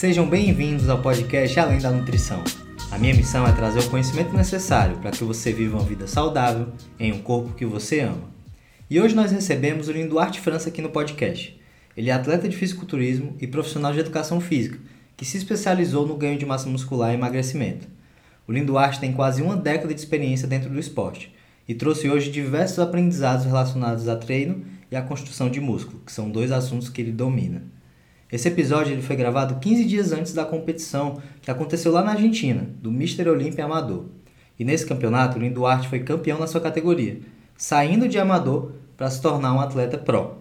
Sejam bem-vindos ao podcast Além da Nutrição. A minha missão é trazer o conhecimento necessário para que você viva uma vida saudável em um corpo que você ama. E hoje nós recebemos o Lindo Duarte França aqui no podcast. Ele é atleta de fisiculturismo e profissional de educação física, que se especializou no ganho de massa muscular e emagrecimento. O Lindo Duarte tem quase uma década de experiência dentro do esporte e trouxe hoje diversos aprendizados relacionados a treino e a construção de músculo, que são dois assuntos que ele domina. Esse episódio ele foi gravado 15 dias antes da competição que aconteceu lá na Argentina, do Mr. Olímpia Amador. E nesse campeonato, o Lindo Duarte foi campeão na sua categoria, saindo de amador para se tornar um atleta pro.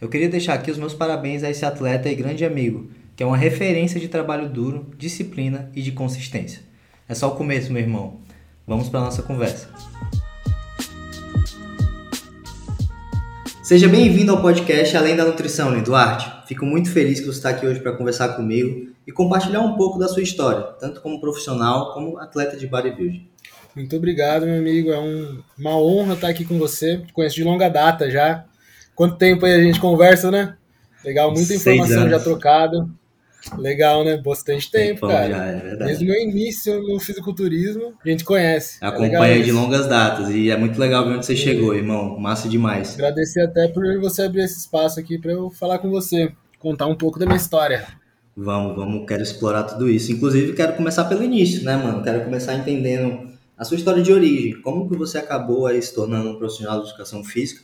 Eu queria deixar aqui os meus parabéns a esse atleta e grande amigo, que é uma referência de trabalho duro, disciplina e de consistência. É só o começo, meu irmão. Vamos para nossa conversa. Seja bem-vindo ao podcast Além da Nutrição, Duarte. Fico muito feliz que você está aqui hoje para conversar comigo e compartilhar um pouco da sua história, tanto como profissional como atleta de bodybuilding. Muito obrigado, meu amigo. É um, uma honra estar aqui com você. Te conheço de longa data já. Quanto tempo aí a gente conversa, né? Legal, muita informação já trocada. Legal, né? Bastante tempo, Tempão cara. Já, é Desde o meu início no fisiculturismo, a gente conhece. É Acompanha é de longas datas e é muito legal ver onde você Sim. chegou, irmão. Massa demais. Agradecer até por você abrir esse espaço aqui para eu falar com você, contar um pouco da minha história. Vamos, vamos, quero explorar tudo isso. Inclusive, quero começar pelo início, né, mano? Quero começar entendendo a sua história de origem. Como que você acabou aí se tornando um profissional de educação física?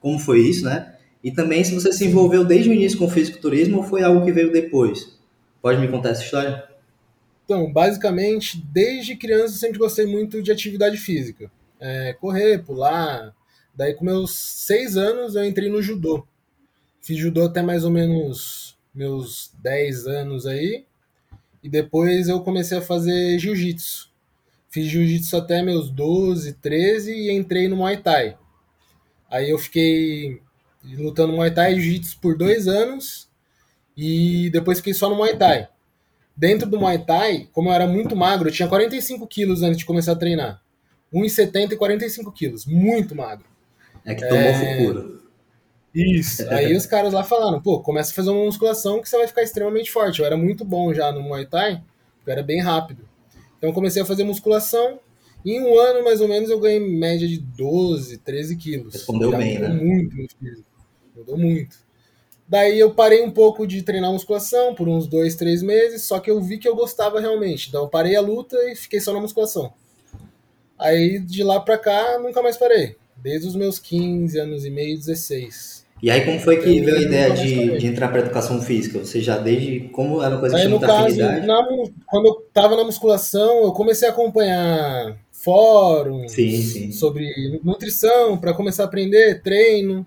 Como foi isso, né? E também se você se envolveu desde o início com o fisiculturismo ou foi algo que veio depois? Pode me contar essa história? Então, basicamente, desde criança sempre gostei muito de atividade física. É, correr, pular. Daí, com meus seis anos, eu entrei no judô. Fiz judô até mais ou menos meus 10 anos aí. E depois eu comecei a fazer jiu-jitsu. Fiz jiu-jitsu até meus 12, 13 e entrei no Muay Thai. Aí eu fiquei lutando Muay Thai e jiu-jitsu por dois anos e depois fiquei só no Muay Thai. Dentro do Muay Thai, como eu era muito magro, eu tinha 45 quilos antes de começar a treinar. 1,70 e 45 quilos. Muito magro. É que tomou é... Fucura. Isso. Aí os caras lá falaram, pô, começa a fazer uma musculação que você vai ficar extremamente forte. Eu era muito bom já no Muay Thai, eu era bem rápido. Então comecei a fazer musculação. E em um ano, mais ou menos, eu ganhei média de 12, 13 quilos. Respondeu já bem, mudou né? muito no físico. Mudou muito. Daí eu parei um pouco de treinar musculação por uns dois, três meses, só que eu vi que eu gostava realmente. Então eu parei a luta e fiquei só na musculação. Aí de lá pra cá, nunca mais parei. Desde os meus 15 anos e meio, 16. E aí como foi que veio a ideia de, de entrar para educação física? Você já desde como era uma coisa que tinha muita caso, na, quando eu tava na musculação, eu comecei a acompanhar fóruns sim, sim. sobre nutrição para começar a aprender treino.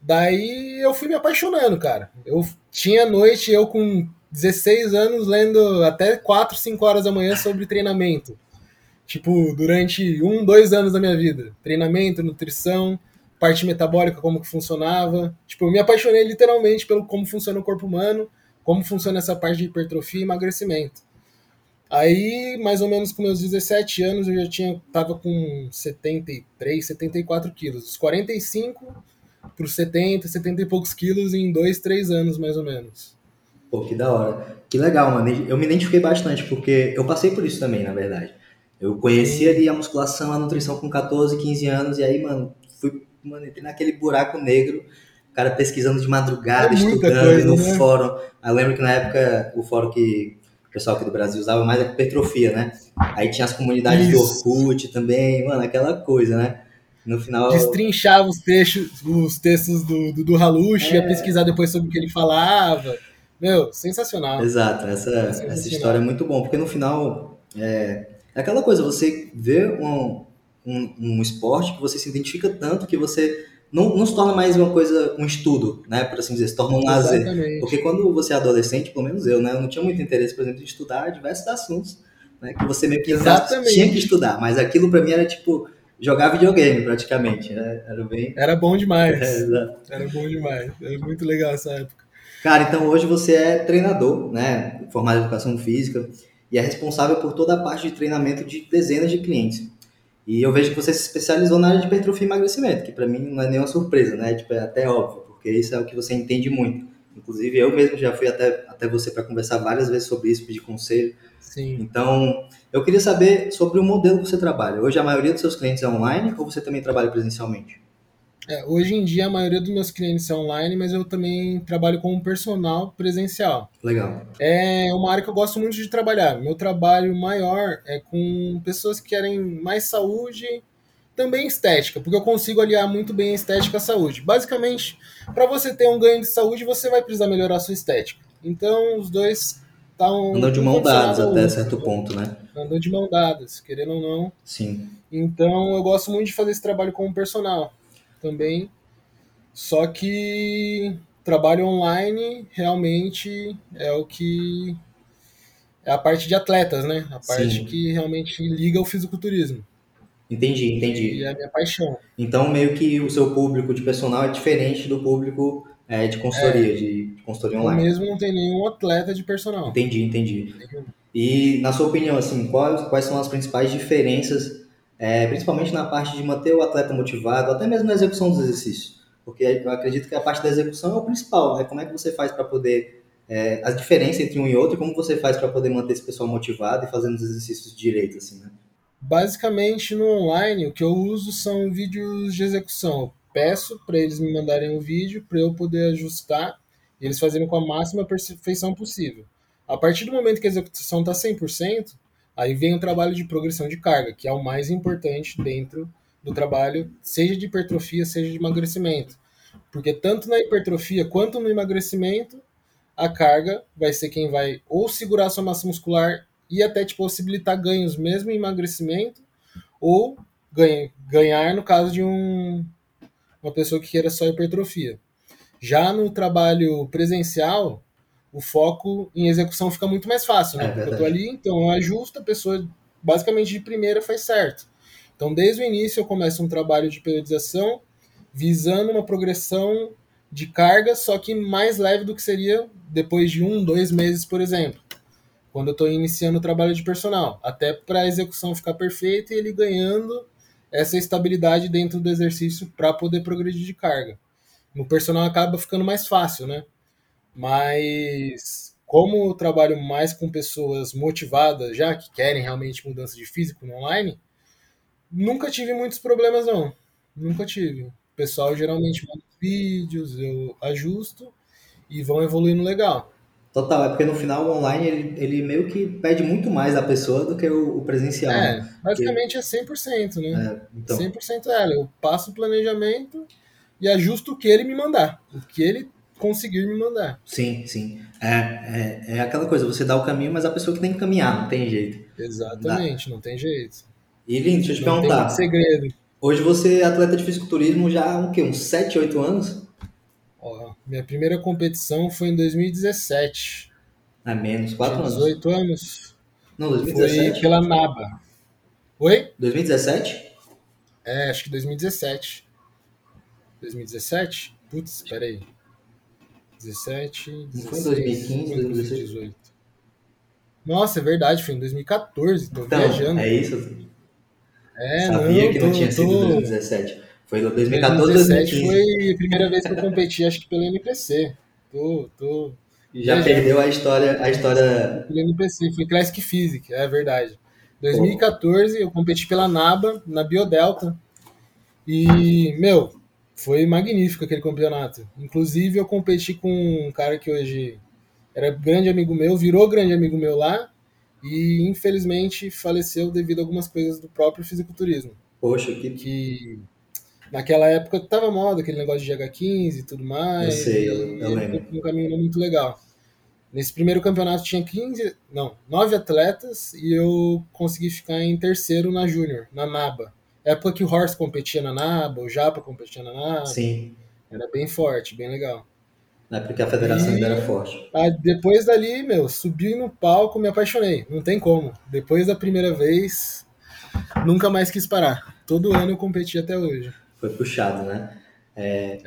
Daí eu fui me apaixonando, cara. Eu tinha noite, eu com 16 anos, lendo até 4, 5 horas da manhã sobre treinamento. Tipo, durante um, dois anos da minha vida. Treinamento, nutrição, parte metabólica, como que funcionava. Tipo, eu me apaixonei literalmente pelo como funciona o corpo humano, como funciona essa parte de hipertrofia e emagrecimento. Aí, mais ou menos com meus 17 anos, eu já tinha, tava com 73, 74 quilos. Os 45 para 70, 70 e poucos quilos em dois, três anos, mais ou menos. Pô, que da hora. Que legal, mano. Eu me identifiquei bastante, porque eu passei por isso também, na verdade. Eu conheci ali a musculação, a nutrição com 14, 15 anos, e aí, mano, fui, mano, entrei naquele buraco negro, o cara pesquisando de madrugada, é estudando coisa, no né? fórum. Eu lembro que na época o fórum que o pessoal aqui do Brasil usava mais é hipertrofia, né? Aí tinha as comunidades isso. do Orkut também, mano, aquela coisa, né? No final. Destrinchava os textos, os textos do, do, do Halush, é... ia pesquisar depois sobre o que ele falava. Meu, sensacional. Exato, essa, sensacional. essa história é muito bom, porque no final é, é aquela coisa, você vê um, um, um, esporte que você se identifica tanto que você não, não se torna mais uma coisa, um estudo, né? Por assim dizer, se torna um lazer. Porque quando você é adolescente, pelo menos eu, né? Eu não tinha muito interesse, por exemplo, em estudar diversos assuntos, né? Que você meio que Exatamente. tinha que estudar, mas aquilo para mim era tipo jogar videogame praticamente, né? Era bem. Era bom demais. É, Era bom demais. Era muito legal essa época. Cara, então hoje você é treinador, né? Formado em educação física e é responsável por toda a parte de treinamento de dezenas de clientes. E eu vejo que você se especializou na área de hipertrofia e emagrecimento, que para mim não é nenhuma surpresa, né? Tipo, é até óbvio, porque isso é o que você entende muito. Inclusive, eu mesmo já fui até, até você para conversar várias vezes sobre isso, pedir conselho. Sim. Então, eu queria saber sobre o modelo que você trabalha. Hoje, a maioria dos seus clientes é online ou você também trabalha presencialmente? É, hoje em dia, a maioria dos meus clientes são online, mas eu também trabalho como personal presencial. Legal. É uma área que eu gosto muito de trabalhar. Meu trabalho maior é com pessoas que querem mais saúde, também estética, porque eu consigo aliar muito bem a estética à saúde. Basicamente, para você ter um ganho de saúde, você vai precisar melhorar a sua estética. Então, os dois estão. Andam de mão dadas até certo ponto, né? Andam de mão dadas, querendo ou não. Sim. Então, eu gosto muito de fazer esse trabalho como personal também. Só que trabalho online realmente é o que é a parte de atletas, né? A parte Sim. que realmente liga ao fisiculturismo. Entendi, entendi. E é a minha paixão. Então, meio que o seu público de personal é diferente do público é, de consultoria, de, de consultoria Eu online. mesmo não tenho nenhum atleta de personal. Entendi, entendi. E na sua opinião, assim, quais, quais são as principais diferenças, é, principalmente na parte de manter o atleta motivado, até mesmo na execução dos exercícios? Porque eu acredito que a parte da execução é o principal, né? Como é que você faz para poder é, a diferença entre um e outro, como você faz para poder manter esse pessoal motivado e fazendo os exercícios direito, assim, né? Basicamente, no online, o que eu uso são vídeos de execução. Eu peço para eles me mandarem um vídeo para eu poder ajustar e eles fazerem com a máxima perfeição possível. A partir do momento que a execução está 100%, aí vem o trabalho de progressão de carga, que é o mais importante dentro do trabalho, seja de hipertrofia, seja de emagrecimento. Porque tanto na hipertrofia quanto no emagrecimento, a carga vai ser quem vai ou segurar sua massa muscular e até te possibilitar ganhos mesmo em emagrecimento, ou ganha, ganhar no caso de um, uma pessoa que queira só hipertrofia. Já no trabalho presencial, o foco em execução fica muito mais fácil, né? É Porque eu tô ali, então eu ajusto, a pessoa basicamente de primeira faz certo. Então, desde o início, eu começo um trabalho de periodização visando uma progressão de carga, só que mais leve do que seria depois de um, dois meses, por exemplo, quando eu estou iniciando o trabalho de personal, até para a execução ficar perfeita e ele ganhando essa estabilidade dentro do exercício para poder progredir de carga. No personal acaba ficando mais fácil, né? Mas como eu trabalho mais com pessoas motivadas já, que querem realmente mudança de físico no online, nunca tive muitos problemas, não. Nunca tive. O pessoal geralmente manda vídeos, eu ajusto e vão evoluindo legal. Total, é porque no final o online ele, ele meio que pede muito mais da pessoa do que o, o presencial. É, né? basicamente é 100%, né? É, então, 100% é ela. Eu passo o planejamento e ajusto o que ele me mandar. O que ele conseguir me mandar. sim, sim. É, é, é aquela coisa, você dá o caminho, mas a pessoa que tem que caminhar, não tem jeito. Exatamente, não tem jeito. E Lindo, deixa eu te Não tem perguntar. muito segredo. Hoje você é atleta de fisiculturismo já há um quê? Uns 7, 8 anos? Ó, minha primeira competição foi em 2017. É menos, 4 Tinha anos. 18 anos. Não, Foi 2017? pela NABA. Oi? 2017? É, acho que 2017. 2017? Putz, peraí. 17, Não foi em 16, 2015, 2018. Nossa, é verdade, foi em 2014, tô Então, viajando. é isso. É, Sabia que não tô- tinha sido tô- 2017. Foi 2014, 2017 2015. foi a primeira vez que eu competi, acho que pelo NPC. Tô, tô já perdeu a história, a história. pelo NPC, foi Classic Physics, é verdade. 2014 eu competi pela NABA, na Biodelta. E, meu, foi magnífico aquele campeonato. Inclusive eu competi com um cara que hoje era grande amigo meu, virou grande amigo meu lá e infelizmente faleceu devido a algumas coisas do próprio fisiculturismo. Poxa, que. que naquela época tava moda aquele negócio de GH15 e tudo mais. Eu sei, eu- eu lembro. um caminho não muito legal. Nesse primeiro campeonato tinha 15, não, 9 atletas e eu consegui ficar em terceiro na Júnior, na NABA. Época que o Horst competia na NABA, o Japa competia na NABA, Sim. era bem forte, bem legal. É porque a federação E- ainda era forte. Ah, depois dali, meu, subi no palco, me apaixonei, não tem como. Depois da primeira vez, nunca mais quis parar. Todo ano eu competi até hoje. Foi puxado, né? É,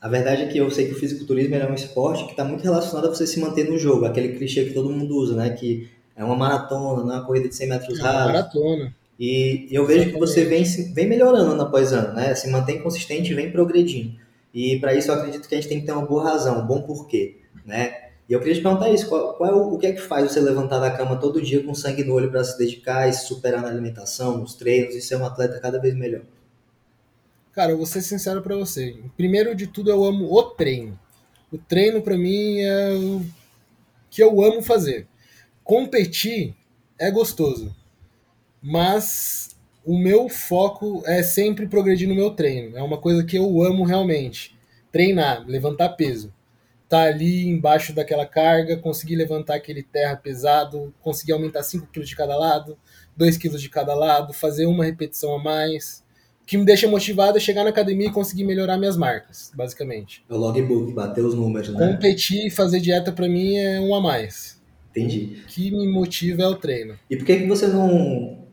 A verdade é que eu sei que o fisiculturismo é um esporte que está muito relacionado a você se manter no jogo, aquele clichê que todo mundo usa, né? Que é uma maratona, não é uma corrida de 100 metros é uma maratona. E eu vejo que você vem, vem melhorando ano após ano, né? Se mantém consistente e vem progredindo. E para isso eu acredito que a gente tem que ter uma boa razão, um bom porquê. né? E eu queria te perguntar isso, qual, qual é o, o, que é que faz você levantar da cama todo dia com sangue no olho para se dedicar e se superar na alimentação, nos treinos e ser um atleta cada vez melhor? Cara, eu vou ser sincero para você. Primeiro de tudo, eu amo o treino. O treino para mim é o que eu amo fazer. Competir é gostoso, mas o meu foco é sempre progredir no meu treino. É uma coisa que eu amo realmente. Treinar, levantar peso tá ali embaixo daquela carga, conseguir levantar aquele terra pesado, conseguir aumentar 5 kg de cada lado, 2 kg de cada lado, fazer uma repetição a mais. Que me deixa motivado é chegar na academia e conseguir melhorar minhas marcas, basicamente. É o logbook, bater os números, né? Competir e fazer dieta para mim é um a mais. Entendi. O que me motiva é o treino. E por que, que você não,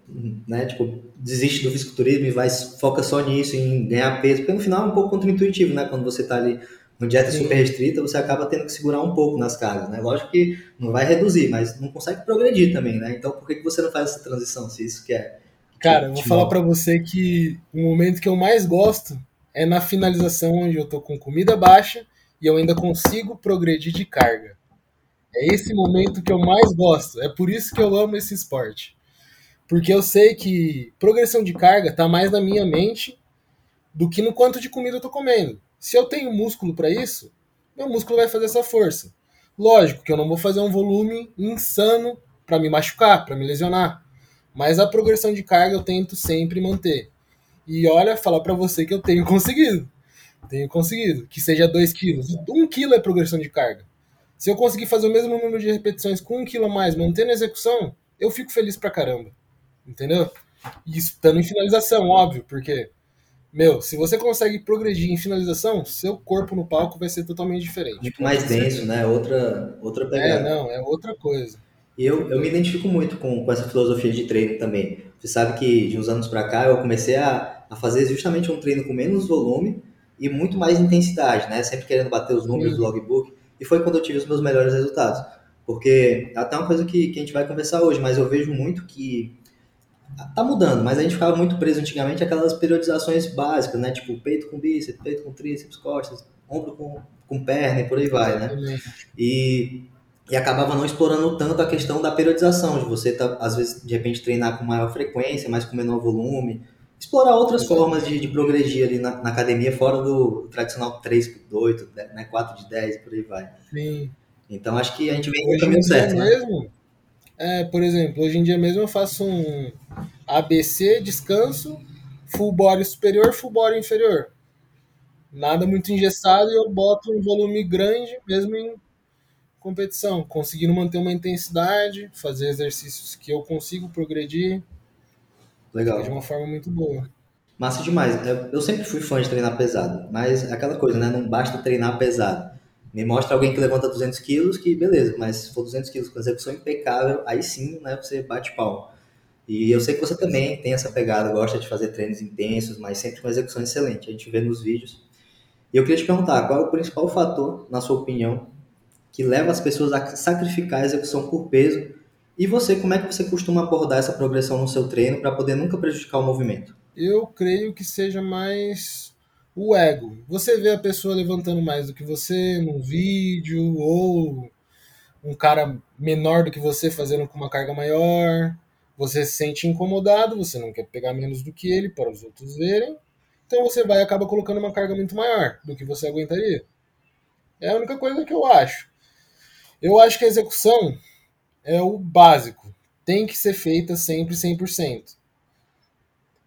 né, tipo, desiste do fisiculturismo e vai foca só nisso, em ganhar peso? Porque no final é um pouco contra-intuitivo, né? Quando você tá ali no dieta Sim. super restrita, você acaba tendo que segurar um pouco nas cargas, né? Lógico que não vai reduzir, mas não consegue progredir também, né? Então, por que, que você não faz essa transição, se isso que é... Cara, eu vou falar para você que o momento que eu mais gosto é na finalização, onde eu tô com comida baixa e eu ainda consigo progredir de carga. É esse momento que eu mais gosto. É por isso que eu amo esse esporte. Porque eu sei que progressão de carga tá mais na minha mente do que no quanto de comida eu tô comendo. Se eu tenho músculo para isso, meu músculo vai fazer essa força. Lógico que eu não vou fazer um volume insano para me machucar, para me lesionar. Mas a progressão de carga eu tento sempre manter. E olha, falar para você que eu tenho conseguido. Tenho conseguido. Que seja 2 quilos. 1 um quilo é progressão de carga. Se eu conseguir fazer o mesmo número de repetições com 1 um quilo a mais, mantendo a execução, eu fico feliz pra caramba. Entendeu? E estando em finalização, óbvio, porque meu, se você consegue progredir em finalização, seu corpo no palco vai ser totalmente diferente. Muito mais denso, né? Outra, outra pegada. É, não, é outra coisa. E eu, eu me identifico muito com, com essa filosofia de treino também. Você sabe que de uns anos para cá eu comecei a, a fazer justamente um treino com menos volume e muito mais intensidade, né? Sempre querendo bater os números do logbook. E foi quando eu tive os meus melhores resultados. Porque até uma coisa que, que a gente vai conversar hoje, mas eu vejo muito que Tá mudando, mas a gente ficava muito preso antigamente aquelas periodizações básicas, né? Tipo peito com bíceps, peito com tríceps, costas, ombro com, com perna e por aí vai, né? E, e acabava não explorando tanto a questão da periodização, de você, tá, às vezes, de repente, treinar com maior frequência, mas com menor volume. Explorar outras formas de, de progredir ali na, na, academia, fora do tradicional 3 por 8, né? 4 de 10 e por aí vai. Sim. Então acho que a gente vem no caminho certo. Né? Mesmo, é, por exemplo, hoje em dia mesmo eu faço um ABC, descanso, full body superior, full body inferior. Nada muito engessado e eu boto um volume grande mesmo em competição, conseguindo manter uma intensidade, fazer exercícios que eu consigo progredir. Legal. De uma forma muito boa. Massa demais. Eu sempre fui fã de treinar pesado, mas é aquela coisa, né? Não basta treinar pesado. Me mostra alguém que levanta 200 quilos, que beleza, mas se for 200 quilos com execução impecável, aí sim, né, você bate pau. E eu sei que você também tem essa pegada, gosta de fazer treinos intensos, mas sempre com execução excelente, a gente vê nos vídeos. E eu queria te perguntar, qual é o principal fator, na sua opinião, que leva as pessoas a sacrificar a execução por peso? E você, como é que você costuma abordar essa progressão no seu treino para poder nunca prejudicar o movimento? Eu creio que seja mais o ego. Você vê a pessoa levantando mais do que você num vídeo, ou um cara menor do que você fazendo com uma carga maior. Você se sente incomodado, você não quer pegar menos do que ele para os outros verem. Então você vai e acaba colocando uma carga muito maior do que você aguentaria. É a única coisa que eu acho. Eu acho que a execução é o básico. Tem que ser feita sempre 100%.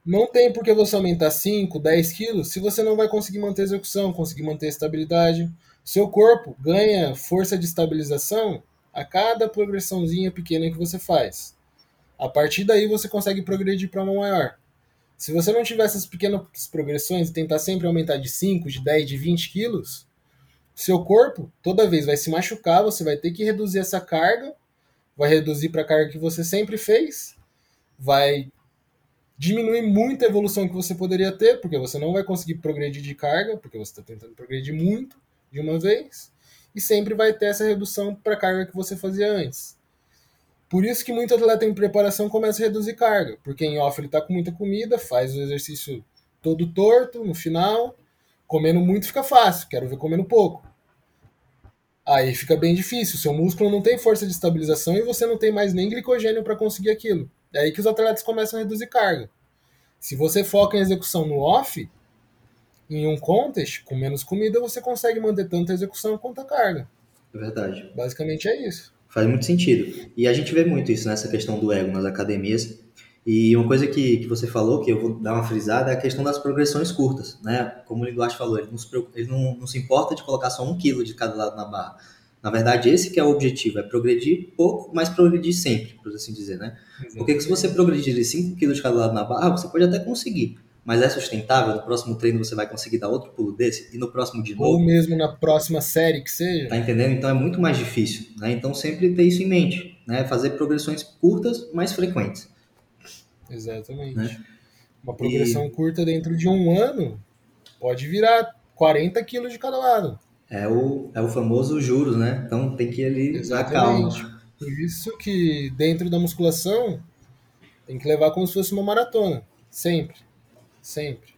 Não tem por que você aumentar 5, 10 quilos se você não vai conseguir manter a execução, conseguir manter a estabilidade. Seu corpo ganha força de estabilização a cada progressãozinha pequena que você faz. A partir daí você consegue progredir para uma maior. Se você não tiver essas pequenas progressões e tentar sempre aumentar de 5, de 10, de 20 quilos, seu corpo toda vez vai se machucar, você vai ter que reduzir essa carga, vai reduzir para a carga que você sempre fez, vai diminui muito a evolução que você poderia ter, porque você não vai conseguir progredir de carga, porque você está tentando progredir muito de uma vez, e sempre vai ter essa redução para a carga que você fazia antes. Por isso que muito atleta em preparação começa a reduzir carga, porque em off ele está com muita comida, faz o exercício todo torto no final, comendo muito fica fácil, quero ver comendo pouco. Aí fica bem difícil. Seu músculo não tem força de estabilização e você não tem mais nem glicogênio para conseguir aquilo. É aí que os atletas começam a reduzir carga. Se você foca em execução no off, em um contest, com menos comida, você consegue manter tanto a execução quanto a carga. É verdade. Basicamente é isso. Faz muito sentido. E a gente vê muito isso nessa questão do ego nas academias. E uma coisa que, que você falou, que eu vou dar uma frisada, é a questão das progressões curtas, né? Como o Eduardo falou, ele, não se, ele não, não se importa de colocar só um quilo de cada lado na barra. Na verdade, esse que é o objetivo, é progredir pouco, mas progredir sempre, por assim dizer, né? Exatamente. Porque se você progredir de 5 quilos de cada lado na barra, você pode até conseguir. Mas é sustentável? No próximo treino você vai conseguir dar outro pulo desse? E no próximo de novo? Ou mesmo na próxima série que seja? Tá entendendo? Então é muito mais difícil, né? Então sempre ter isso em mente, né? Fazer progressões curtas, mais frequentes. Exatamente. Né? Uma progressão e... curta dentro de um ano pode virar 40 quilos de cada lado. É o, é o famoso juros, né? Então tem que ir ali Exatamente. calma. Por isso que dentro da musculação tem que levar como se fosse uma maratona. Sempre. Sempre.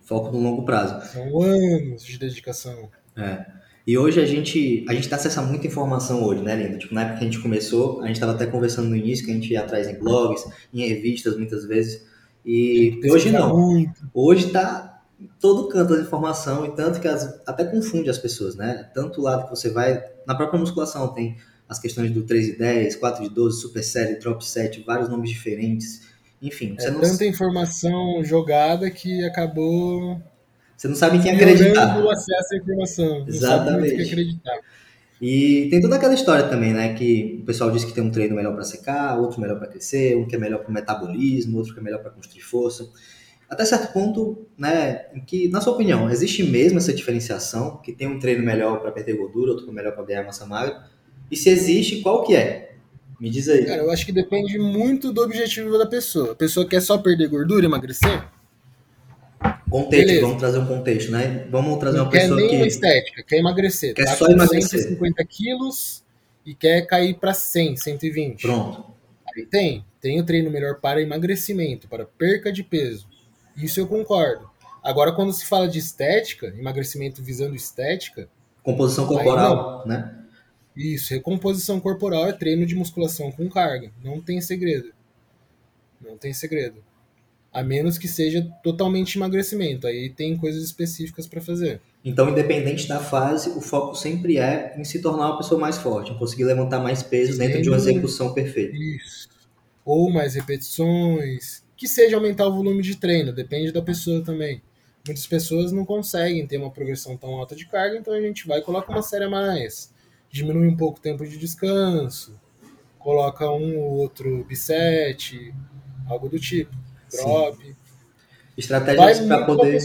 Foco no longo prazo. São anos de dedicação. É. E hoje a gente a gente tá acessa muita informação hoje, né, Linda? Tipo, na época que a gente começou, a gente estava até conversando no início que a gente ia atrás em blogs, em revistas muitas vezes. E hoje não. Muito. Hoje tá todo canto da informação e tanto que as, até confunde as pessoas, né? Tanto o lado que você vai, na própria musculação tem as questões do 3 e 10, 4 de 12, super série, drop set, vários nomes diferentes. Enfim, é não... tanta informação jogada que acabou você não sabe em quem acreditar. o acesso à informação. Exatamente. Não acreditar. E tem toda aquela história também, né? Que o pessoal diz que tem um treino melhor para secar, outro melhor para crescer, um que é melhor para o metabolismo, outro que é melhor para construir força. Até certo ponto, né? Em que, na sua opinião, existe mesmo essa diferenciação? Que tem um treino melhor para perder gordura, outro melhor para ganhar massa magra? E se existe, qual que é? Me diz aí. Cara, eu acho que depende muito do objetivo da pessoa. A pessoa quer só perder gordura e emagrecer? Contexto, Beleza. vamos trazer um contexto, né? Vamos trazer uma pessoa quer nem que. estética, quer emagrecer. Quer tá só emagrecer. 150 quilos e quer cair para 100, 120. Pronto. Aí tem. Tem o treino melhor para emagrecimento, para perca de peso. Isso eu concordo. Agora, quando se fala de estética, emagrecimento visando estética. Composição corporal, né? Isso, recomposição corporal é treino de musculação com carga. Não tem segredo. Não tem segredo. A menos que seja totalmente emagrecimento. Aí tem coisas específicas para fazer. Então, independente da fase, o foco sempre é em se tornar uma pessoa mais forte, em conseguir levantar mais peso dentro de uma execução perfeita. Isso. Ou mais repetições. Que seja aumentar o volume de treino, depende da pessoa também. Muitas pessoas não conseguem ter uma progressão tão alta de carga, então a gente vai e coloca uma série a mais. Diminui um pouco o tempo de descanso, coloca um ou outro biset, algo do tipo drop. Sim. Estratégias para poder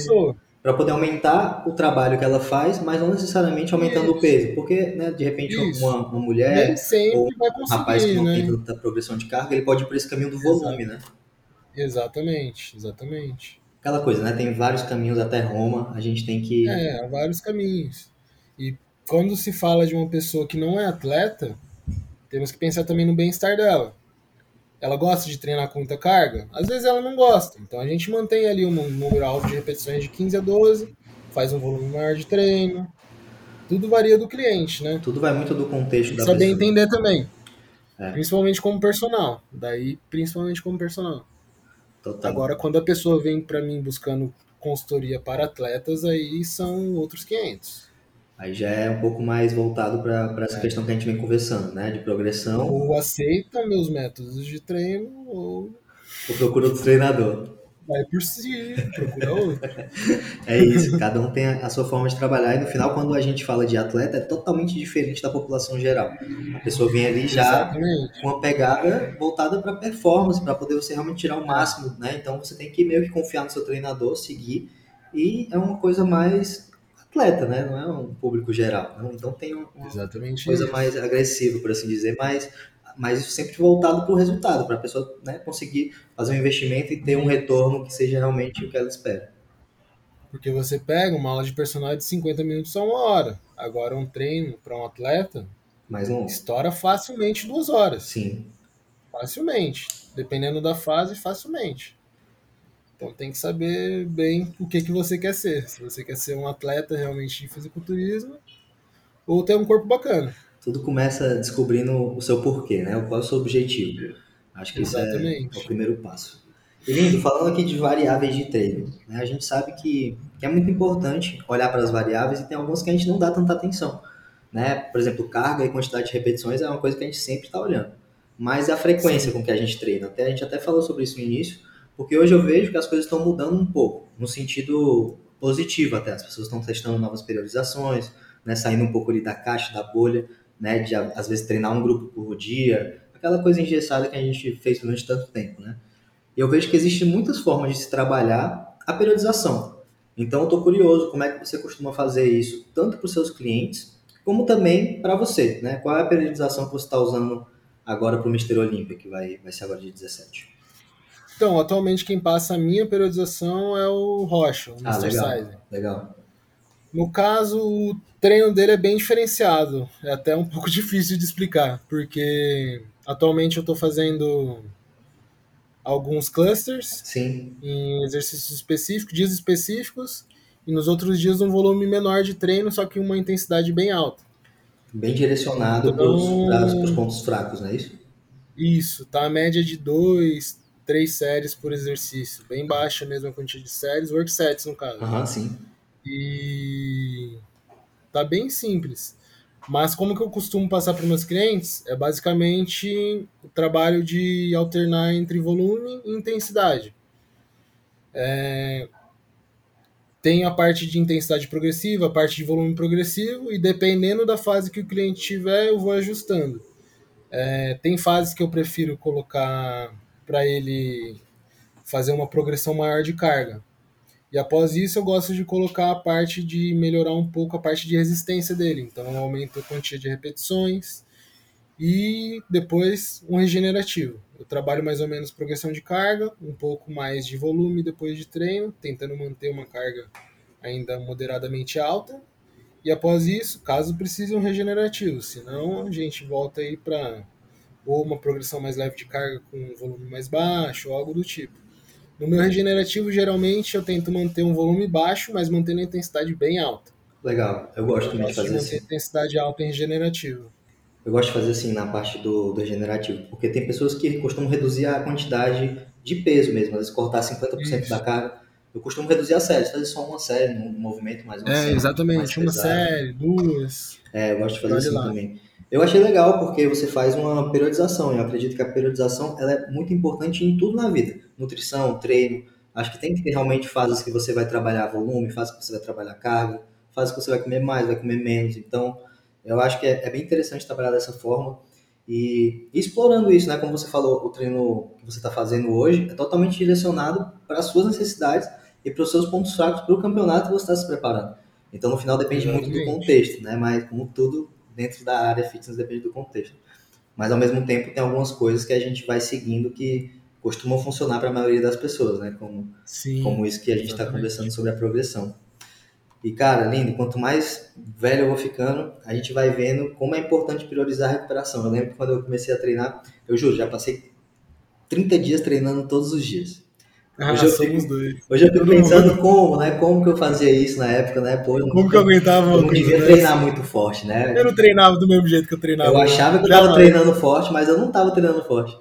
para poder aumentar o trabalho que ela faz, mas não necessariamente aumentando Isso. o peso, porque né, de repente uma, uma, mulher ou um rapaz que não né? tem tanta progressão de carga, ele pode ir por esse caminho do volume, Exato. né? Exatamente, exatamente. Aquela coisa, né? Tem vários caminhos até Roma, a gente tem que. É, há vários caminhos. E quando se fala de uma pessoa que não é atleta, temos que pensar também no bem-estar dela ela gosta de treinar com muita carga? Às vezes ela não gosta. Então a gente mantém ali um número alto de repetições de 15 a 12, faz um volume maior de treino. Tudo varia do cliente, né? Tudo vai muito do contexto da Saber pessoa. entender também. É. Principalmente como personal. Daí, principalmente como personal. Total. Agora, quando a pessoa vem para mim buscando consultoria para atletas, aí são outros 500. Aí já é um pouco mais voltado para essa é. questão que a gente vem conversando, né? De progressão. Ou aceita meus métodos de treino, ou. Ou procura outro treinador. Vai por si, procura outro. é isso, cada um tem a sua forma de trabalhar e no final, quando a gente fala de atleta, é totalmente diferente da população geral. A pessoa vem ali já Exatamente. com uma pegada voltada para performance, para poder você realmente tirar o máximo, né? Então você tem que meio que confiar no seu treinador, seguir, e é uma coisa mais atleta, né? Não é um público geral. Não? Então tem uma Exatamente coisa isso. mais agressiva, por assim dizer, mas, mas sempre voltado para o resultado, para a pessoa né, conseguir fazer um investimento e ter um retorno que seja realmente o que ela espera. Porque você pega uma aula de personal de 50 minutos a uma hora. Agora um treino para um atleta mais longo. Estoura facilmente duas horas. Sim. Facilmente. Dependendo da fase, facilmente. Então tem que saber bem o que, que você quer ser. Se você quer ser um atleta realmente de fisiculturismo, ou ter um corpo bacana. Tudo começa descobrindo o seu porquê, né? Qual é o seu objetivo. Acho que Exatamente. isso é o primeiro passo. E lindo, falando aqui de variáveis de treino, né? a gente sabe que, que é muito importante olhar para as variáveis e tem algumas que a gente não dá tanta atenção. Né? Por exemplo, carga e quantidade de repetições é uma coisa que a gente sempre está olhando. Mas é a frequência Sim. com que a gente treina. Até, a gente até falou sobre isso no início, porque hoje eu vejo que as coisas estão mudando um pouco, no sentido positivo até. As pessoas estão testando novas periodizações, né? saindo um pouco ali da caixa, da bolha, né? de às vezes treinar um grupo por dia, aquela coisa engessada que a gente fez durante tanto tempo. Né? Eu vejo que existem muitas formas de se trabalhar a periodização. Então eu estou curioso como é que você costuma fazer isso, tanto para os seus clientes, como também para você, né? Qual é a periodização que você está usando agora para o Mister Olímpia, que vai, vai ser agora de 17? Então, atualmente quem passa a minha periodização é o Rocha, o ah, Mr. Legal, Size. legal. No caso, o treino dele é bem diferenciado. É até um pouco difícil de explicar, porque atualmente eu estou fazendo alguns clusters Sim. em exercícios específicos, dias específicos, e nos outros dias um volume menor de treino, só que uma intensidade bem alta. Bem direcionado então, para os pontos fracos, não é isso? Isso, tá a média de dois, três séries por exercício, bem baixa mesmo a quantidade de séries, work sets no caso. Aham, sim. E tá bem simples. Mas como que eu costumo passar para meus clientes? É basicamente o trabalho de alternar entre volume e intensidade. É, tem a parte de intensidade progressiva, a parte de volume progressivo, e dependendo da fase que o cliente tiver, eu vou ajustando. É, tem fases que eu prefiro colocar para ele fazer uma progressão maior de carga. E após isso, eu gosto de colocar a parte de melhorar um pouco a parte de resistência dele. Então, eu aumento a quantia de repetições e depois um regenerativo. Eu trabalho mais ou menos progressão de carga, um pouco mais de volume depois de treino, tentando manter uma carga ainda moderadamente alta. E após isso, caso precise um regenerativo, senão a gente volta aí para ou uma progressão mais leve de carga com um volume mais baixo, ou algo do tipo. No meu regenerativo, geralmente eu tento manter um volume baixo, mas mantendo a intensidade bem alta. Legal, eu gosto também de fazer manter assim. intensidade alta em regenerativo. Eu gosto de fazer assim na parte do, do regenerativo, porque tem pessoas que costumam reduzir a quantidade de peso mesmo, às vezes cortar 50% Isso. da carga. Eu costumo reduzir a série, fazer só uma série no movimento, mais uma é, série. Exatamente, uma série, duas. É, eu gosto de fazer assim lá. também. Eu achei legal porque você faz uma periodização, e eu acredito que a periodização ela é muito importante em tudo na vida. Nutrição, treino, acho que tem que ter realmente fases que você vai trabalhar volume, fases que você vai trabalhar carga, fases que você vai comer mais, vai comer menos. Então, eu acho que é, é bem interessante trabalhar dessa forma e, e, explorando isso, né? Como você falou, o treino que você está fazendo hoje é totalmente direcionado para as suas necessidades e para os seus pontos fracos para o campeonato que você está se preparando. Então, no final, depende Exatamente. muito do contexto, né? Mas, como tudo dentro da área fitness, depende do contexto. Mas, ao mesmo tempo, tem algumas coisas que a gente vai seguindo que costumam funcionar para a maioria das pessoas, né? Como, Sim, como isso que a gente está conversando sobre a progressão. E, cara, lindo, quanto mais velho eu vou ficando, a gente vai vendo como é importante priorizar a recuperação. Eu lembro que quando eu comecei a treinar, eu juro, já passei 30 dias treinando todos os dias. Ah, hoje, eu fico, hoje eu fico pensando como, né? Como que eu fazia isso na época, né? Pô, como não, que eu aguentava Eu não devia treinar muito forte, né? Eu não treinava do mesmo jeito que eu treinava. Eu achava que eu estava treinando forte, mas eu não estava treinando forte.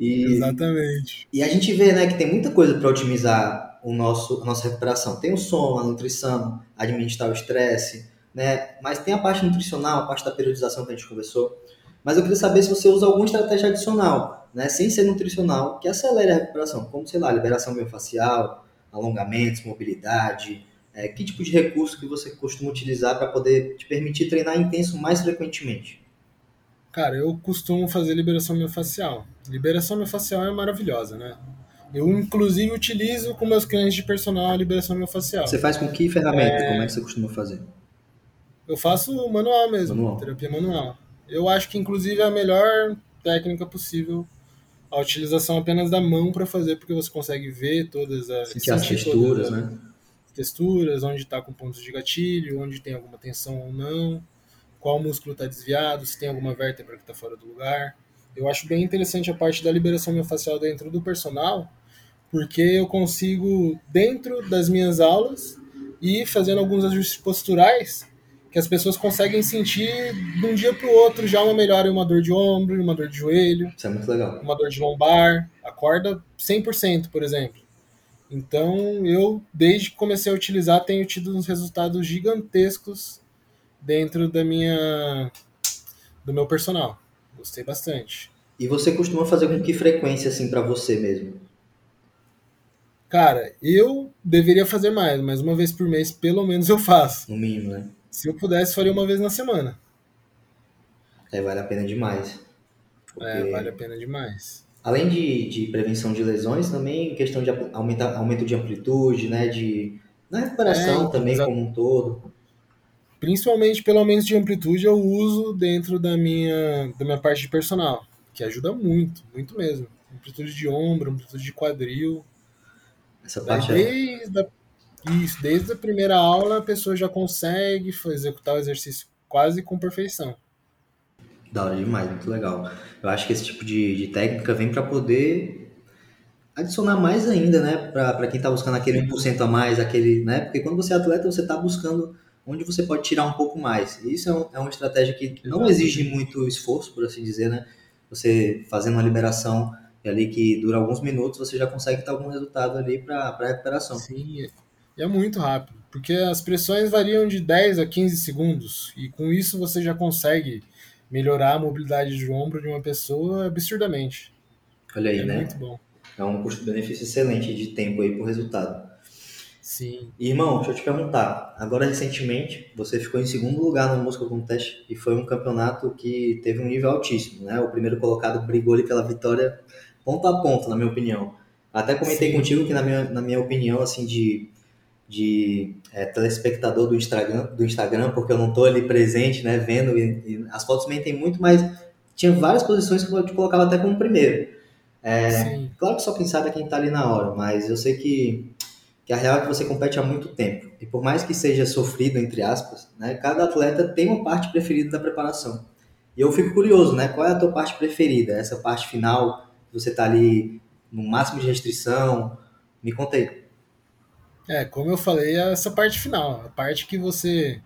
E, Exatamente. E a gente vê, né, que tem muita coisa para otimizar o nosso, a nossa recuperação. Tem o sono, a nutrição, administrar o estresse, né? Mas tem a parte nutricional, a parte da periodização que a gente conversou. Mas eu queria saber se você usa alguma estratégia adicional, né, sem ser nutricional, que acelere a recuperação, como, sei lá, liberação miofascial, alongamentos, mobilidade, é, que tipo de recurso que você costuma utilizar para poder te permitir treinar intenso mais frequentemente? Cara, eu costumo fazer liberação miofascial. Liberação miofascial é maravilhosa, né? Eu, inclusive, utilizo com meus clientes de personal a liberação miofascial. Você faz com que ferramenta? É... Como é que você costuma fazer? Eu faço manual mesmo, manual. terapia manual. Eu acho que, inclusive, é a melhor técnica possível a utilização apenas da mão para fazer, porque você consegue ver todas as, Sentir as texturas, né? Texturas, onde está com pontos de gatilho, onde tem alguma tensão ou não qual músculo está desviado, se tem alguma vértebra que está fora do lugar. Eu acho bem interessante a parte da liberação miofascial dentro do personal, porque eu consigo, dentro das minhas aulas, ir fazendo alguns ajustes posturais, que as pessoas conseguem sentir de um dia para o outro já uma melhora em uma dor de ombro, uma dor de joelho. Isso é muito legal. Uma dor de lombar, acorda 100%, por exemplo. Então, eu, desde que comecei a utilizar, tenho tido uns resultados gigantescos dentro da minha do meu personal. Gostei bastante. E você costuma fazer com que frequência assim para você mesmo? Cara, eu deveria fazer mais, mas uma vez por mês pelo menos eu faço. No mínimo, né? Se eu pudesse, faria uma vez na semana. É, vale a pena demais. Porque... É, vale a pena demais. Além de, de prevenção de lesões, também questão de aumentar, aumento de amplitude, né? De, na recuperação é, também exatamente. como um todo. Principalmente pelo aumento de amplitude eu uso dentro da minha, da minha parte de personal, que ajuda muito, muito mesmo. Amplitude de ombro, amplitude de quadril. Essa parte é desde a isso, desde a primeira aula a pessoa já consegue executar o exercício quase com perfeição. Da hora demais, muito legal. Eu acho que esse tipo de, de técnica vem para poder adicionar mais ainda, né? Para quem está buscando aquele 1% a mais, aquele, né? Porque quando você é atleta, você está buscando onde você pode tirar um pouco mais. E isso é, um, é uma estratégia que não exige muito esforço, por assim dizer, né? Você fazendo uma liberação ali que dura alguns minutos, você já consegue ter algum resultado ali para recuperação. Sim, e é muito rápido, porque as pressões variam de 10 a 15 segundos, e com isso você já consegue melhorar a mobilidade de ombro de uma pessoa absurdamente. Olha aí, é né? muito bom. É um custo-benefício excelente de tempo aí por resultado. Sim. E, irmão, deixa eu te perguntar. Agora, recentemente, você ficou em segundo lugar no Moscow Contest e foi um campeonato que teve um nível altíssimo, né? O primeiro colocado brigou ali pela vitória ponto a ponto, na minha opinião. Até comentei Sim. contigo que, na minha, na minha opinião, assim, de de é, telespectador do Instagram, do Instagram, porque eu não estou ali presente, né, vendo, e, e, as fotos mentem muito, mas tinha várias posições que eu te colocava até como primeiro. É, claro que só quem sabe é quem está ali na hora, mas eu sei que, que a real é que você compete há muito tempo. E por mais que seja sofrido, entre aspas, né, cada atleta tem uma parte preferida da preparação. E eu fico curioso, né, qual é a tua parte preferida? Essa parte final, você está ali no máximo de restrição? Me conta aí. É, como eu falei, é essa parte final, a parte que você,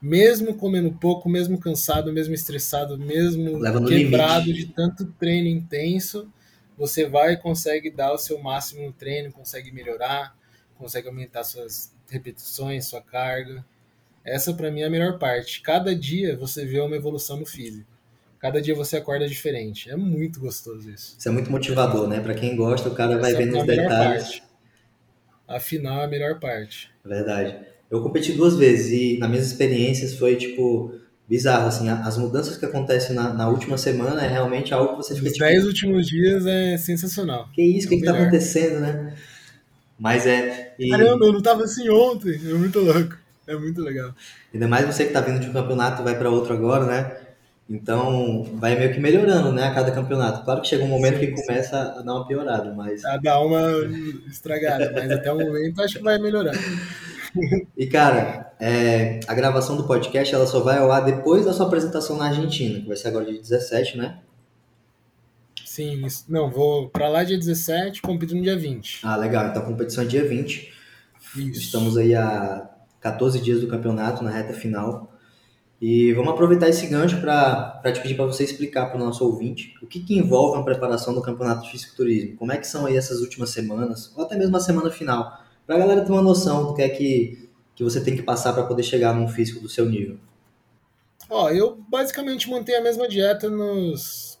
mesmo comendo pouco, mesmo cansado, mesmo estressado, mesmo quebrado limite. de tanto treino intenso, você vai e consegue dar o seu máximo no treino, consegue melhorar, consegue aumentar suas repetições, sua carga. Essa para mim é a melhor parte. Cada dia você vê uma evolução no físico. Cada dia você acorda diferente. É muito gostoso isso. Isso é muito motivador, né? Para quem gosta, o cara vai vendo é os detalhes. Parte afinal é a melhor parte. Verdade. Eu competi duas vezes e nas minhas experiências foi tipo bizarro, assim, as mudanças que acontecem na, na última semana é realmente algo que você fica Os tipo... dez últimos dias é sensacional. Que isso, o que, que tá acontecendo, né? Mas é... E... Caramba, eu não tava assim ontem, é muito louco, é muito legal. Ainda mais você que tá vindo de um campeonato vai para outro agora, né? Então, vai meio que melhorando, né, a cada campeonato. Claro que chega um momento sim, que começa a dar uma piorada, mas... A dar uma estragada, mas até o momento acho que vai melhorar. E, cara, é, a gravação do podcast, ela só vai ao ar depois da sua apresentação na Argentina, que vai ser agora dia 17, né? Sim, isso. não, vou para lá dia 17, compito no dia 20. Ah, legal, então a competição é dia 20. Isso. Estamos aí a 14 dias do campeonato, na reta final. E vamos aproveitar esse gancho para te pedir para você explicar para o nosso ouvinte o que, que envolve a preparação do campeonato de fisiculturismo. Como é que são aí essas últimas semanas, ou até mesmo a semana final, para a galera ter uma noção do que é que, que você tem que passar para poder chegar num físico do seu nível. Ó, eu basicamente mantenho a mesma dieta nos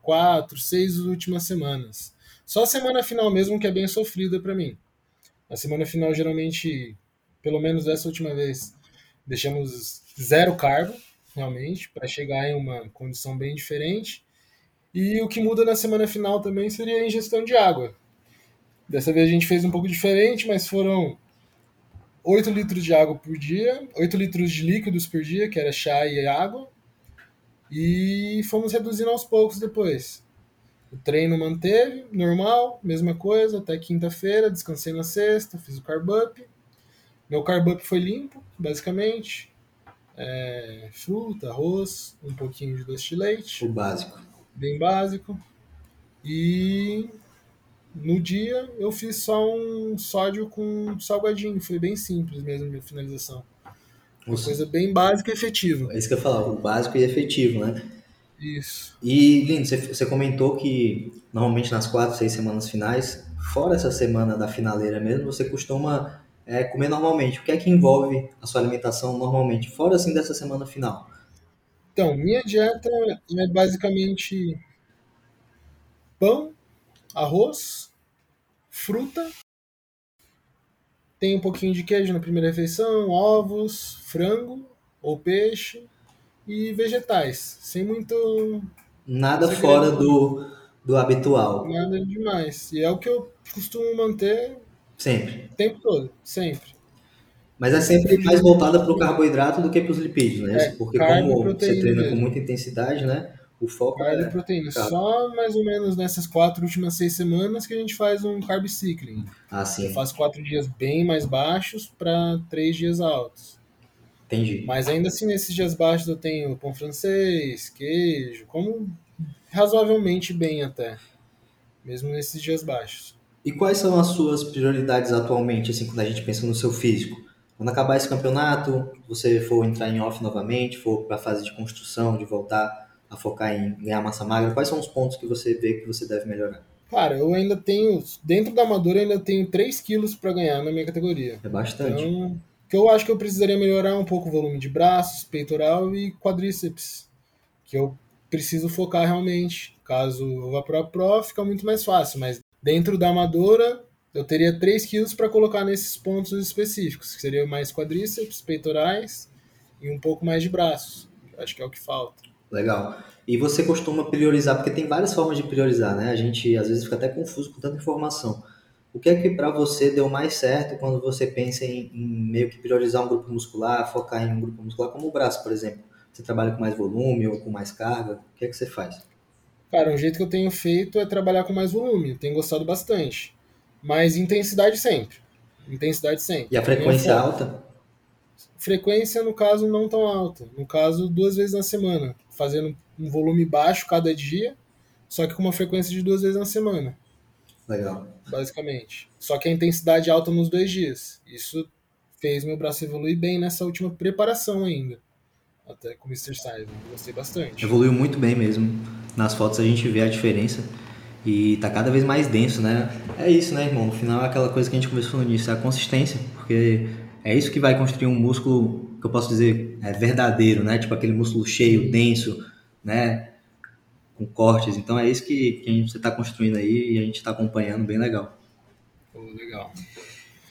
quatro, seis últimas semanas. Só a semana final mesmo que é bem sofrida para mim. A semana final geralmente, pelo menos dessa última vez, deixamos zero carbo, realmente, para chegar em uma condição bem diferente. E o que muda na semana final também seria a ingestão de água. Dessa vez a gente fez um pouco diferente, mas foram 8 litros de água por dia, 8 litros de líquidos por dia, que era chá e água, e fomos reduzindo aos poucos depois. O treino manteve, normal, mesma coisa, até quinta-feira, descansei na sexta, fiz o carb up. Meu carb up foi limpo, basicamente é, fruta, arroz, um pouquinho de doce de leite. O básico. Bem básico. E no dia eu fiz só um sódio com salgadinho, foi bem simples mesmo minha finalização. Uma coisa bem básica e efetiva. É isso que eu falar, o básico e efetivo, né? Isso. E, Lindo, você, você comentou que normalmente nas quatro, seis semanas finais, fora essa semana da finaleira mesmo, você costuma é, comer normalmente. O que é que envolve a sua alimentação normalmente, fora assim dessa semana final? Então, minha dieta é basicamente pão, arroz, fruta, tem um pouquinho de queijo na primeira refeição, ovos, frango ou peixe e vegetais, sem muito nada segredo. fora do, do habitual. Nada demais. E é o que eu costumo manter sempre. O tempo todo, sempre. Mas é sempre mais voltada para o carboidrato do que para os lipídios, né? É, Porque como você treina com muita intensidade, né? O foco carne é proteína. Carbo. Só mais ou menos nessas quatro últimas seis semanas que a gente faz um carb cycling. Ah, sim. Eu faço quatro dias bem mais baixos para três dias altos. Entendi. Mas ainda assim, nesses dias baixos eu tenho pão francês, queijo, como razoavelmente bem até. Mesmo nesses dias baixos. E quais são as suas prioridades atualmente, assim, quando a gente pensa no seu físico? Quando acabar esse campeonato, você for entrar em off novamente, for para a fase de construção, de voltar a focar em ganhar massa magra, quais são os pontos que você vê que você deve melhorar? Cara, eu ainda tenho, dentro da amadora, eu ainda tenho 3 quilos para ganhar na minha categoria. É bastante. Então, que eu acho que eu precisaria melhorar um pouco o volume de braços, peitoral e quadríceps, que eu preciso focar realmente. Caso eu vá para a Pro, fica muito mais fácil, mas dentro da amadora, eu teria 3 quilos para colocar nesses pontos específicos, que seriam mais quadríceps, peitorais e um pouco mais de braços. Acho que é o que falta. Legal. E você costuma priorizar, porque tem várias formas de priorizar, né? A gente às vezes fica até confuso com tanta informação. O que é que para você deu mais certo quando você pensa em, em, meio que priorizar um grupo muscular, focar em um grupo muscular, como o braço, por exemplo? Você trabalha com mais volume ou com mais carga? O que é que você faz? Cara, um jeito que eu tenho feito é trabalhar com mais volume. Tenho gostado bastante. Mas intensidade sempre. Intensidade sempre. E a frequência alta? Frequência, no caso, não tão alta. No caso, duas vezes na semana fazendo um volume baixo cada dia, só que com uma frequência de duas vezes na semana. Legal. Basicamente. Só que a intensidade alta nos dois dias. Isso fez meu braço evoluir bem nessa última preparação ainda. Até com o Mr. Size. Gostei bastante. Evoluiu muito bem mesmo. Nas fotos a gente vê a diferença. E tá cada vez mais denso, né? É isso, né, irmão? No final é aquela coisa que a gente conversou no início, é a consistência. Porque é isso que vai construir um músculo que eu posso dizer é verdadeiro, né? Tipo aquele músculo cheio, denso, né? Com cortes. Então é isso que, que você está construindo aí e a gente está acompanhando, bem legal. Oh, legal.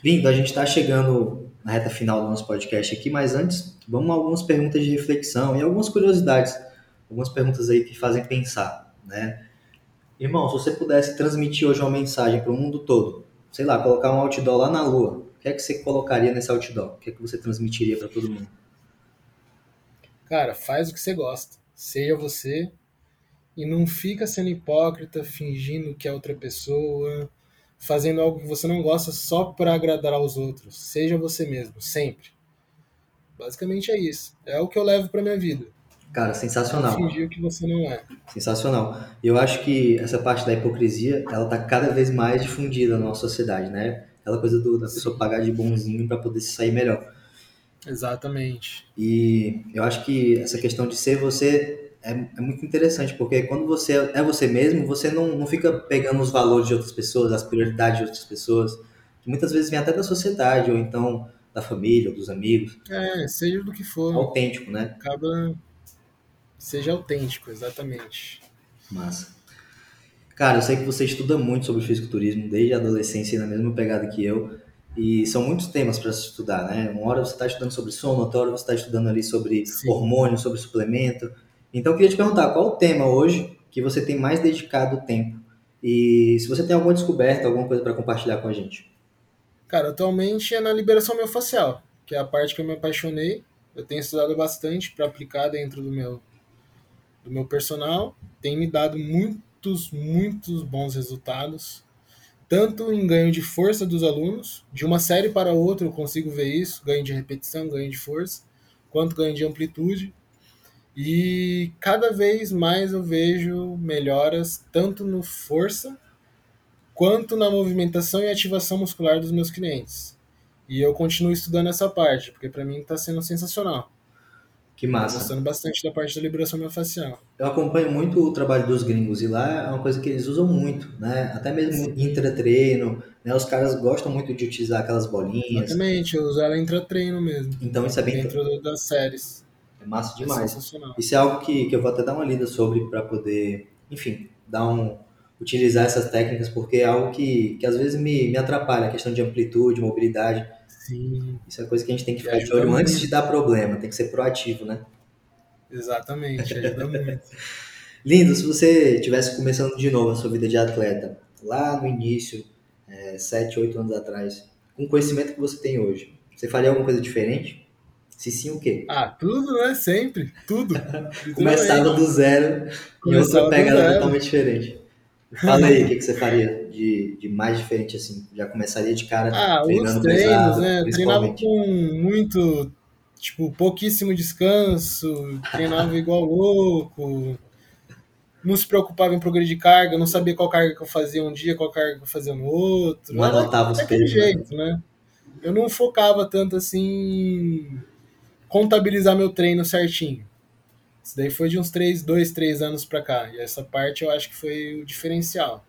Lindo, a gente está chegando na reta final do nosso podcast aqui, mas antes, vamos a algumas perguntas de reflexão e algumas curiosidades, algumas perguntas aí que fazem pensar, né? Irmão, se você pudesse transmitir hoje uma mensagem para o mundo todo, sei lá, colocar um outdoor lá na Lua, que é que você colocaria nesse outdoor? O que é que você transmitiria para todo mundo? Cara, faz o que você gosta. Seja você e não fica sendo hipócrita, fingindo que é outra pessoa, fazendo algo que você não gosta só para agradar aos outros. Seja você mesmo, sempre. Basicamente é isso. É o que eu levo para minha vida. Cara, sensacional. Fingir o que você não é. Sensacional. Eu acho que essa parte da hipocrisia, ela tá cada vez mais difundida na nossa sociedade, né? Aquela coisa do, da pessoa pagar de bonzinho para poder se sair melhor. Exatamente. E eu acho que essa questão de ser você é, é, muito interessante, porque quando você é você mesmo, você não, não fica pegando os valores de outras pessoas, as prioridades de outras pessoas, que muitas vezes vem até da sociedade, ou então da família, ou dos amigos. É, seja do que for. Autêntico, né? Acaba. Seja autêntico, exatamente. Massa. Cara, eu sei que você estuda muito sobre fisiculturismo desde a adolescência, na mesma pegada que eu. E são muitos temas para se estudar, né? Uma hora você está estudando sobre sono, outra hora você está estudando ali sobre Sim. hormônio, sobre suplemento. Então, eu queria te perguntar, qual o tema hoje que você tem mais dedicado tempo? E se você tem alguma descoberta, alguma coisa para compartilhar com a gente? Cara, atualmente é na liberação miofascial, que é a parte que eu me apaixonei. Eu tenho estudado bastante para aplicar dentro do meu, do meu personal. Tem me dado muito muitos, muitos bons resultados, tanto em ganho de força dos alunos, de uma série para outra eu consigo ver isso, ganho de repetição, ganho de força, quanto ganho de amplitude. E cada vez mais eu vejo melhoras tanto no força quanto na movimentação e ativação muscular dos meus clientes. E eu continuo estudando essa parte, porque para mim está sendo sensacional. Que massa. Gostando bastante da parte da liberação miofascial. Eu acompanho muito o trabalho dos gringos e lá é uma coisa que eles usam muito, né? Até mesmo intratreino, né? Os caras gostam muito de utilizar aquelas bolinhas. Exatamente, eu uso ela intratreino mesmo. Então isso é bem... Dentro das séries. É massa demais. É isso é algo que, que eu vou até dar uma lida sobre para poder, enfim, dar um, utilizar essas técnicas, porque é algo que, que às vezes me, me atrapalha, a questão de amplitude, mobilidade. Sim. Isso é coisa que a gente tem que ficar de olho antes de dar problema, tem que ser proativo, né? Exatamente, ajuda muito. Lindo, se você estivesse começando de novo a sua vida de atleta, lá no início, é, 7, 8 anos atrás, com o conhecimento que você tem hoje, você faria alguma coisa diferente? Se sim, o quê? Ah, tudo, né? Sempre. Tudo. Começava do zero e outra pegada totalmente diferente. Fala aí, o que, que você faria de, de mais diferente assim? Já começaria de cara ah, treinando os treinos, pesado, né? Treinava com muito, tipo, pouquíssimo descanso, treinava igual louco, não se preocupava em progredir carga, não sabia qual carga que eu fazia um dia, qual carga que eu fazia no outro. Não anotava os pesos. Né? jeito, né? Eu não focava tanto assim contabilizar meu treino certinho. Isso daí foi de uns 3, 2, 3 anos pra cá. E essa parte eu acho que foi o diferencial.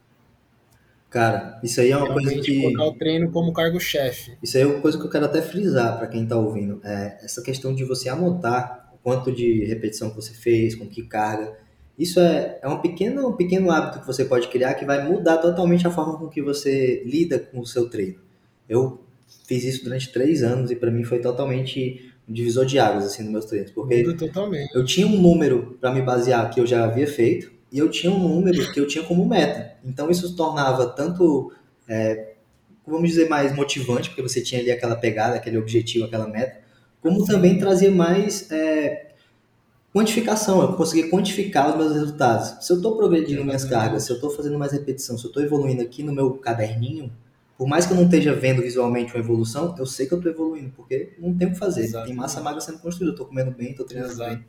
Cara, isso aí é uma Realmente coisa que. Colocar o treino como cargo-chefe. Isso aí é uma coisa que eu quero até frisar para quem tá ouvindo. É essa questão de você anotar o quanto de repetição que você fez, com que carga. Isso é, é um, pequeno, um pequeno hábito que você pode criar que vai mudar totalmente a forma com que você lida com o seu treino. Eu fiz isso durante três anos e para mim foi totalmente um divisor de águas assim nos meus treinos, porque eu tinha um número para me basear que eu já havia feito e eu tinha um número que eu tinha como meta. Então isso tornava tanto, é, vamos dizer, mais motivante, porque você tinha ali aquela pegada, aquele objetivo, aquela meta, como também trazia mais é, quantificação, eu conseguia quantificar os meus resultados. Se eu estou progredindo minhas cargas, se eu estou fazendo mais repetição, se eu estou evoluindo aqui no meu caderninho, por mais que eu não esteja vendo visualmente uma evolução, eu sei que eu estou evoluindo, porque não tem o que fazer. Exatamente. Tem massa magra sendo construída, eu estou comendo bem, estou treinando Exato.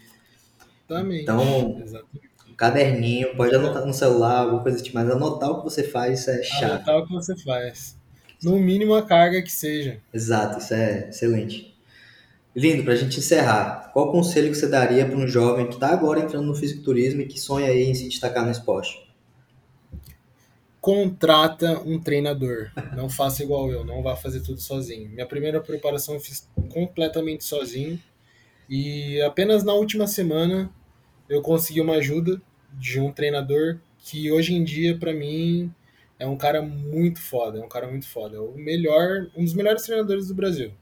bem. Então, Exatamente. um caderninho, pode anotar no celular, alguma coisa tipo, mas anotar o que você faz é chato. Anotar o que você faz. No mínimo a carga que seja. Exato, isso é excelente. Lindo, para a gente encerrar, qual conselho que você daria para um jovem que está agora entrando no fisiculturismo e que sonha aí em se destacar no esporte? Contrata um treinador. Não faça igual eu, não vá fazer tudo sozinho. Minha primeira preparação eu fiz completamente sozinho e apenas na última semana eu consegui uma ajuda de um treinador que hoje em dia para mim é um cara muito foda, é um cara muito foda, é o melhor, um dos melhores treinadores do Brasil.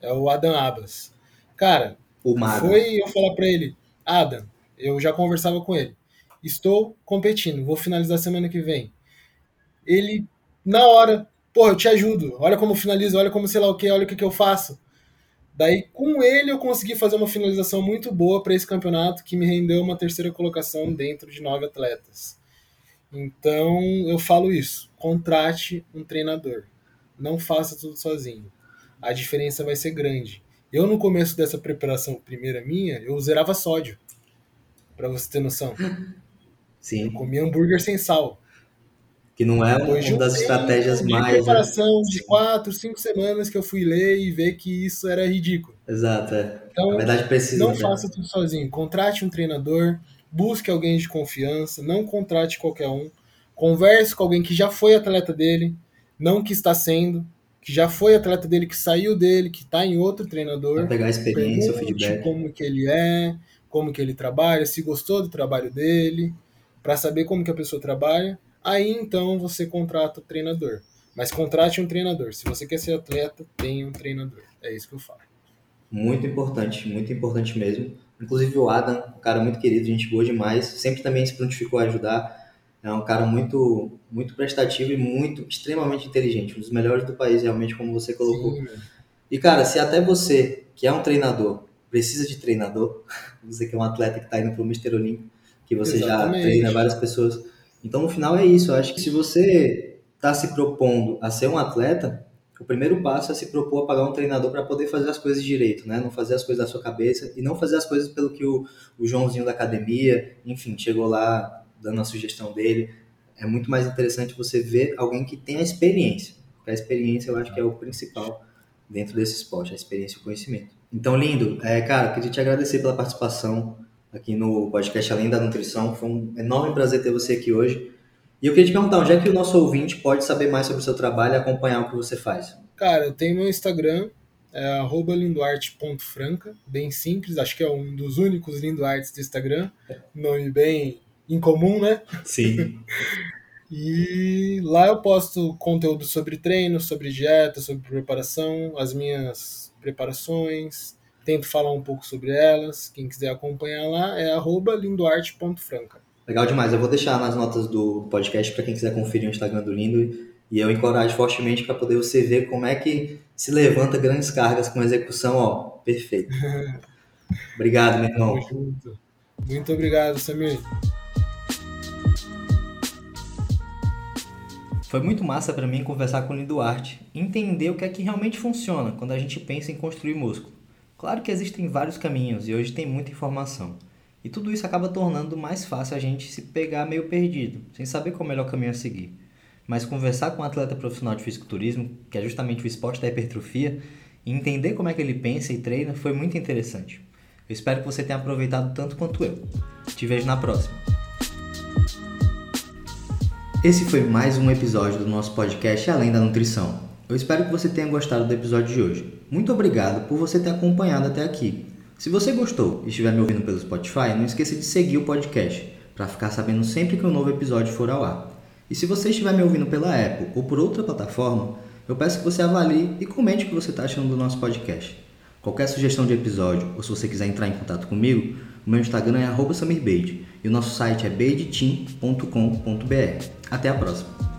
É o Adam Abas. Cara, o foi eu falar para ele, Adam, eu já conversava com ele. Estou competindo, vou finalizar semana que vem ele, na hora, porra, eu te ajudo, olha como finaliza, olha como sei lá o que, olha o que, que eu faço. Daí, com ele, eu consegui fazer uma finalização muito boa para esse campeonato, que me rendeu uma terceira colocação dentro de nove atletas. Então, eu falo isso: contrate um treinador. Não faça tudo sozinho. A diferença vai ser grande. Eu, no começo dessa preparação primeira minha, eu zerava sódio. Para você ter noção. Sim. Eu comia hambúrguer sem sal que não é uma das estratégias de mais. Preparação né? de quatro, cinco semanas que eu fui ler e ver que isso era ridículo. Exato, é. Então, Na verdade, precisa. Não né? faça tudo sozinho. Contrate um treinador, busque alguém de confiança, não contrate qualquer um. Converse com alguém que já foi atleta dele, não que está sendo, que já foi atleta dele, que saiu dele, que está em outro treinador. Pra pegar a experiência, o feedback. Como que ele é, como que ele trabalha, se gostou do trabalho dele, para saber como que a pessoa trabalha Aí então você contrata o treinador. Mas contrate um treinador. Se você quer ser atleta, tenha um treinador. É isso que eu falo. Muito importante, muito importante mesmo. Inclusive o Adam, um cara muito querido, gente boa demais, sempre também se prontificou a ajudar. É um cara muito, muito prestativo e muito, extremamente inteligente, um dos melhores do país, realmente, como você colocou. Sim, e cara, se até você, que é um treinador, precisa de treinador, dizer que é um atleta que está indo para o Mister Olímpico, que você Exatamente. já treina várias pessoas, então, no final é isso. Eu acho que se você está se propondo a ser um atleta, o primeiro passo é se propor a pagar um treinador para poder fazer as coisas direito, né? Não fazer as coisas da sua cabeça e não fazer as coisas pelo que o, o Joãozinho da academia, enfim, chegou lá dando a sugestão dele. É muito mais interessante você ver alguém que tem a experiência. Porque a experiência eu acho que é o principal dentro desse esporte, a experiência e o conhecimento. Então, lindo, é, cara, queria te agradecer pela participação aqui no podcast Além da Nutrição. Foi um enorme prazer ter você aqui hoje. E eu queria te perguntar, onde é que o nosso ouvinte pode saber mais sobre o seu trabalho e acompanhar o que você faz? Cara, eu tenho meu Instagram, é lindoarte.franca, bem simples, acho que é um dos únicos lindoartes do Instagram, nome bem incomum, né? Sim. e lá eu posto conteúdo sobre treino, sobre dieta, sobre preparação, as minhas preparações, tento falar um pouco sobre elas. Quem quiser acompanhar lá é lindoarte.franca. Legal demais. Eu vou deixar nas notas do podcast para quem quiser conferir o Instagram do Lindo. E eu encorajo fortemente para poder você ver como é que se levanta grandes cargas com execução, ó, perfeito. Obrigado, meu irmão. Muito, muito obrigado, Samir. Foi muito massa para mim conversar com o Lindo Arte, entender o que é que realmente funciona quando a gente pensa em construir músculo. Claro que existem vários caminhos e hoje tem muita informação. E tudo isso acaba tornando mais fácil a gente se pegar meio perdido, sem saber qual é o melhor caminho a seguir. Mas conversar com um atleta profissional de fisiculturismo, que é justamente o esporte da hipertrofia, e entender como é que ele pensa e treina foi muito interessante. Eu espero que você tenha aproveitado tanto quanto eu. Te vejo na próxima. Esse foi mais um episódio do nosso podcast Além da Nutrição. Eu espero que você tenha gostado do episódio de hoje. Muito obrigado por você ter acompanhado até aqui. Se você gostou e estiver me ouvindo pelo Spotify, não esqueça de seguir o podcast para ficar sabendo sempre que um novo episódio for ao ar. E se você estiver me ouvindo pela Apple ou por outra plataforma, eu peço que você avalie e comente o que você está achando do nosso podcast. Qualquer sugestão de episódio ou se você quiser entrar em contato comigo, o meu Instagram é @samirbeide e o nosso site é beideteam.com.br. Até a próxima!